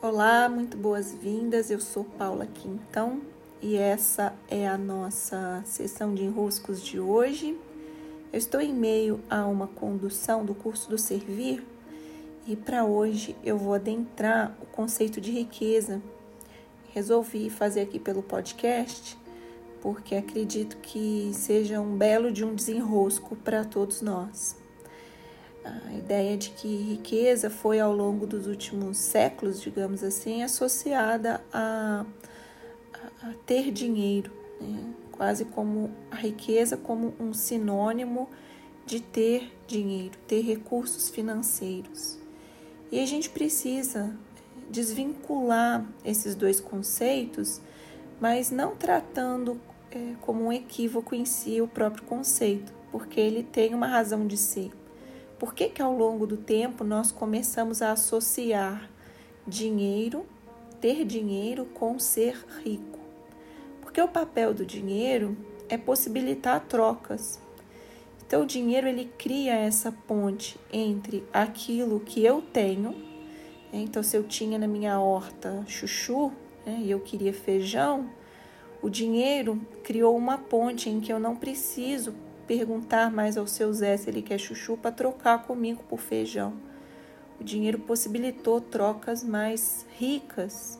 Olá, muito boas-vindas. Eu sou Paula Quintão e essa é a nossa sessão de enroscos de hoje. Eu estou em meio a uma condução do curso do Servir e para hoje eu vou adentrar o conceito de riqueza. Resolvi fazer aqui pelo podcast porque acredito que seja um belo de um desenrosco para todos nós a ideia de que riqueza foi ao longo dos últimos séculos, digamos assim, associada a, a, a ter dinheiro, né? quase como a riqueza como um sinônimo de ter dinheiro, ter recursos financeiros. E a gente precisa desvincular esses dois conceitos, mas não tratando é, como um equívoco em si o próprio conceito, porque ele tem uma razão de ser. Por que, que ao longo do tempo nós começamos a associar dinheiro, ter dinheiro com ser rico? Porque o papel do dinheiro é possibilitar trocas. Então o dinheiro ele cria essa ponte entre aquilo que eu tenho. Né? Então se eu tinha na minha horta chuchu né, e eu queria feijão, o dinheiro criou uma ponte em que eu não preciso perguntar mais ao seu Zé se ele quer chuchu para trocar comigo por feijão. O dinheiro possibilitou trocas mais ricas,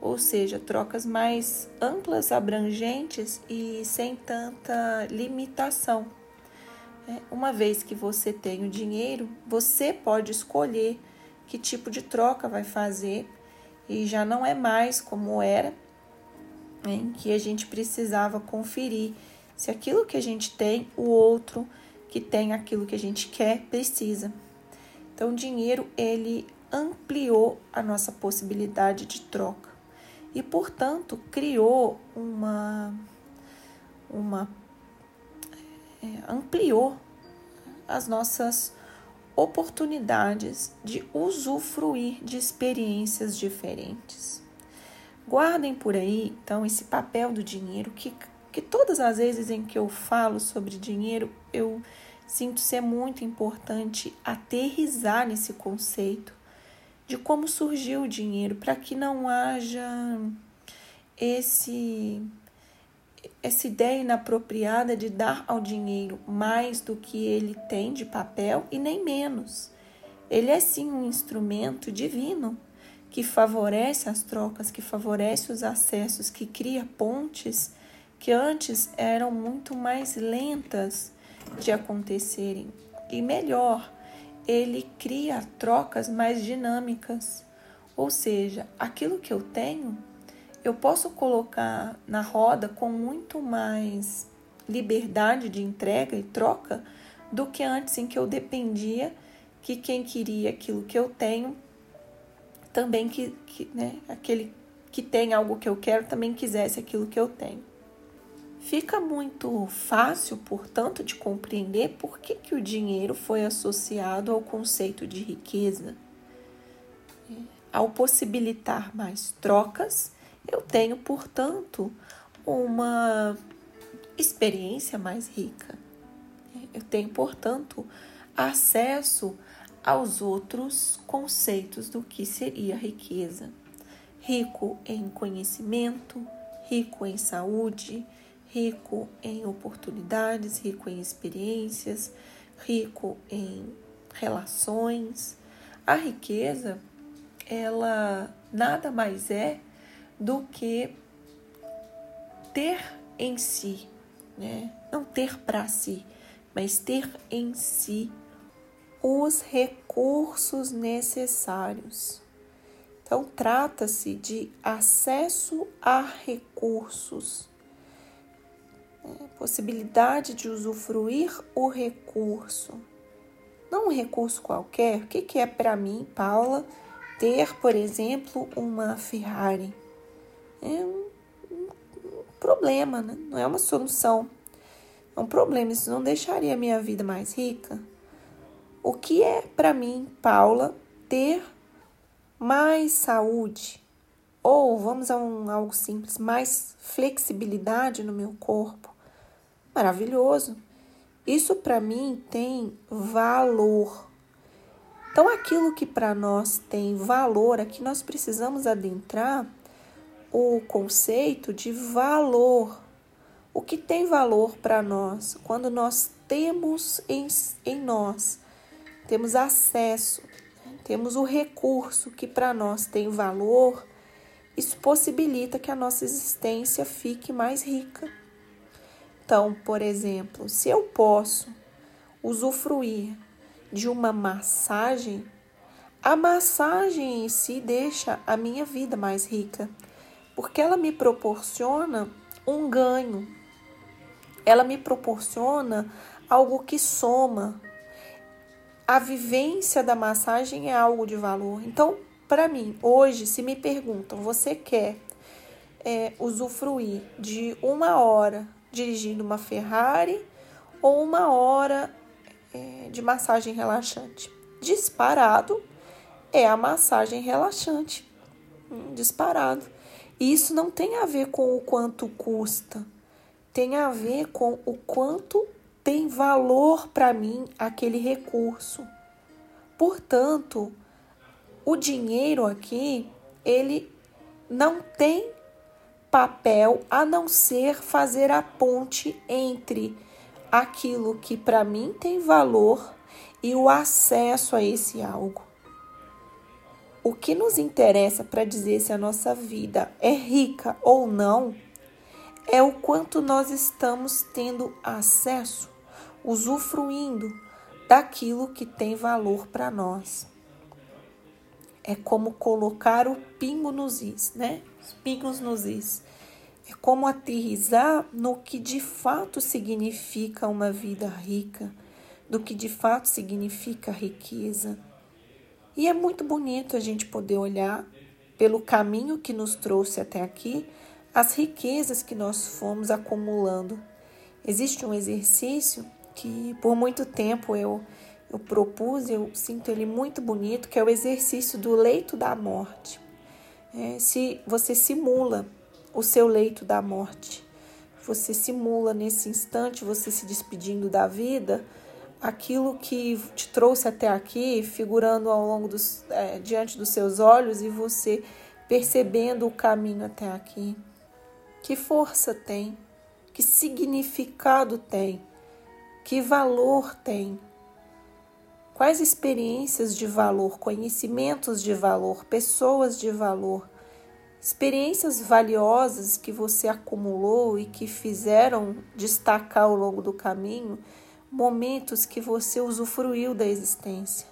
ou seja, trocas mais amplas, abrangentes e sem tanta limitação. É, uma vez que você tem o dinheiro, você pode escolher que tipo de troca vai fazer e já não é mais como era, em que a gente precisava conferir se aquilo que a gente tem, o outro que tem aquilo que a gente quer precisa. Então, o dinheiro ele ampliou a nossa possibilidade de troca e, portanto, criou uma uma é, ampliou as nossas oportunidades de usufruir de experiências diferentes. Guardem por aí, então, esse papel do dinheiro que que todas as vezes em que eu falo sobre dinheiro, eu sinto ser muito importante aterrizar nesse conceito de como surgiu o dinheiro, para que não haja esse essa ideia inapropriada de dar ao dinheiro mais do que ele tem de papel e nem menos. Ele é sim um instrumento divino que favorece as trocas, que favorece os acessos, que cria pontes que antes eram muito mais lentas de acontecerem. E melhor, ele cria trocas mais dinâmicas. Ou seja, aquilo que eu tenho, eu posso colocar na roda com muito mais liberdade de entrega e troca do que antes em que eu dependia que quem queria aquilo que eu tenho também que, que né, aquele que tem algo que eu quero também quisesse aquilo que eu tenho. Fica muito fácil, portanto, de compreender por que, que o dinheiro foi associado ao conceito de riqueza. Ao possibilitar mais trocas, eu tenho, portanto, uma experiência mais rica. Eu tenho, portanto, acesso aos outros conceitos do que seria riqueza. Rico em conhecimento, rico em saúde, rico em oportunidades, rico em experiências, rico em relações. A riqueza, ela nada mais é do que ter em si, né? Não ter para si, mas ter em si os recursos necessários. Então, trata-se de acesso a recursos possibilidade de usufruir o recurso. Não um recurso qualquer. O que, é para mim, Paula, ter, por exemplo, uma Ferrari? É um, um problema, né? não é uma solução. É um problema, isso não deixaria a minha vida mais rica. O que é para mim, Paula, ter mais saúde? Ou, vamos a um, algo simples, mais flexibilidade no meu corpo? Maravilhoso. Isso para mim tem valor. Então, aquilo que para nós tem valor, aqui nós precisamos adentrar o conceito de valor. O que tem valor para nós? Quando nós temos em, em nós, temos acesso, temos o recurso que para nós tem valor, isso possibilita que a nossa existência fique mais rica. Então, por exemplo, se eu posso usufruir de uma massagem, a massagem em si deixa a minha vida mais rica, porque ela me proporciona um ganho, ela me proporciona algo que soma. A vivência da massagem é algo de valor. Então, para mim, hoje, se me perguntam, você quer é, usufruir de uma hora dirigindo uma Ferrari ou uma hora é, de massagem relaxante. Disparado é a massagem relaxante. Hum, disparado. E isso não tem a ver com o quanto custa, tem a ver com o quanto tem valor para mim aquele recurso. Portanto, o dinheiro aqui, ele não tem papel a não ser fazer a ponte entre aquilo que para mim tem valor e o acesso a esse algo. O que nos interessa para dizer se a nossa vida é rica ou não é o quanto nós estamos tendo acesso, usufruindo daquilo que tem valor para nós. É como colocar o pingo nos is, né? Os pingos nos is. É como aterrizar no que de fato significa uma vida rica, do que de fato significa riqueza. E é muito bonito a gente poder olhar pelo caminho que nos trouxe até aqui, as riquezas que nós fomos acumulando. Existe um exercício que por muito tempo eu, eu propus, eu sinto ele muito bonito, que é o exercício do leito da morte. É, se você simula o seu leito da morte. Você simula nesse instante, você se despedindo da vida, aquilo que te trouxe até aqui, figurando ao longo dos, é, diante dos seus olhos e você percebendo o caminho até aqui. Que força tem? Que significado tem? Que valor tem? Quais experiências de valor, conhecimentos de valor, pessoas de valor experiências valiosas que você acumulou e que fizeram destacar ao longo do caminho momentos que você usufruiu da existência.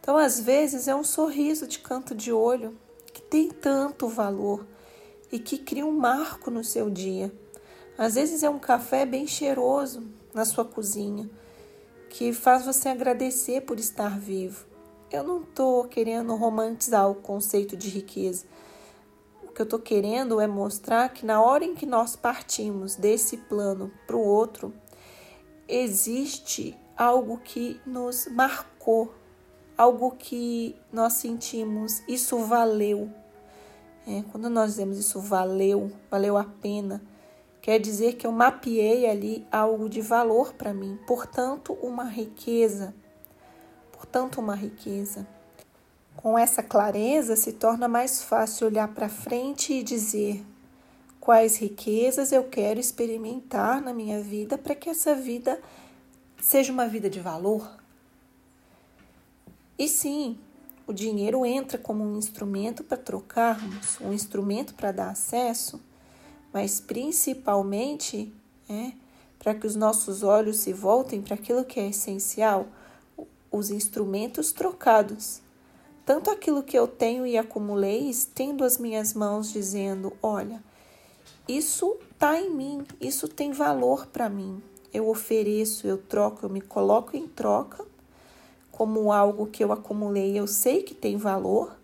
Então, às vezes, é um sorriso de canto de olho que tem tanto valor e que cria um marco no seu dia. Às vezes, é um café bem cheiroso na sua cozinha que faz você agradecer por estar vivo. Eu não estou querendo romantizar o conceito de riqueza que eu estou querendo é mostrar que na hora em que nós partimos desse plano para o outro, existe algo que nos marcou, algo que nós sentimos, isso valeu. É, quando nós dizemos isso valeu, valeu a pena, quer dizer que eu mapeei ali algo de valor para mim, portanto, uma riqueza. Portanto, uma riqueza. Com essa clareza, se torna mais fácil olhar para frente e dizer quais riquezas eu quero experimentar na minha vida para que essa vida seja uma vida de valor. E sim, o dinheiro entra como um instrumento para trocarmos, um instrumento para dar acesso, mas principalmente é, para que os nossos olhos se voltem para aquilo que é essencial, os instrumentos trocados tanto aquilo que eu tenho e acumulei, estendo as minhas mãos, dizendo: Olha, isso está em mim, isso tem valor para mim. Eu ofereço, eu troco, eu me coloco em troca como algo que eu acumulei, eu sei que tem valor,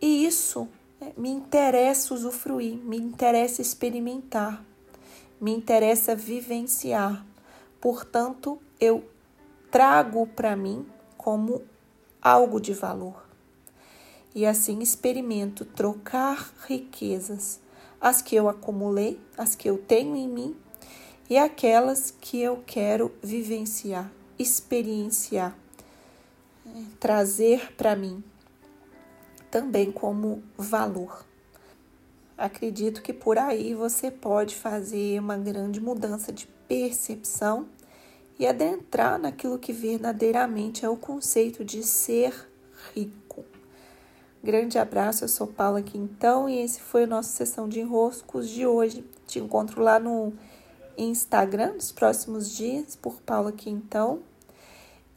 e isso né, me interessa usufruir, me interessa experimentar, me interessa vivenciar. Portanto, eu trago para mim como algo de valor. E assim experimento trocar riquezas, as que eu acumulei, as que eu tenho em mim e aquelas que eu quero vivenciar, experienciar. trazer para mim também como valor. Acredito que por aí você pode fazer uma grande mudança de percepção e adentrar naquilo que verdadeiramente é o conceito de ser rico. Grande abraço, eu sou Paula Quintão e esse foi a nossa sessão de enroscos de hoje. Te encontro lá no Instagram nos próximos dias por Paula Quintão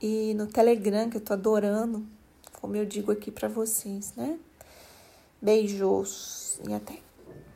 e no Telegram que eu tô adorando, como eu digo aqui para vocês, né? Beijos e até.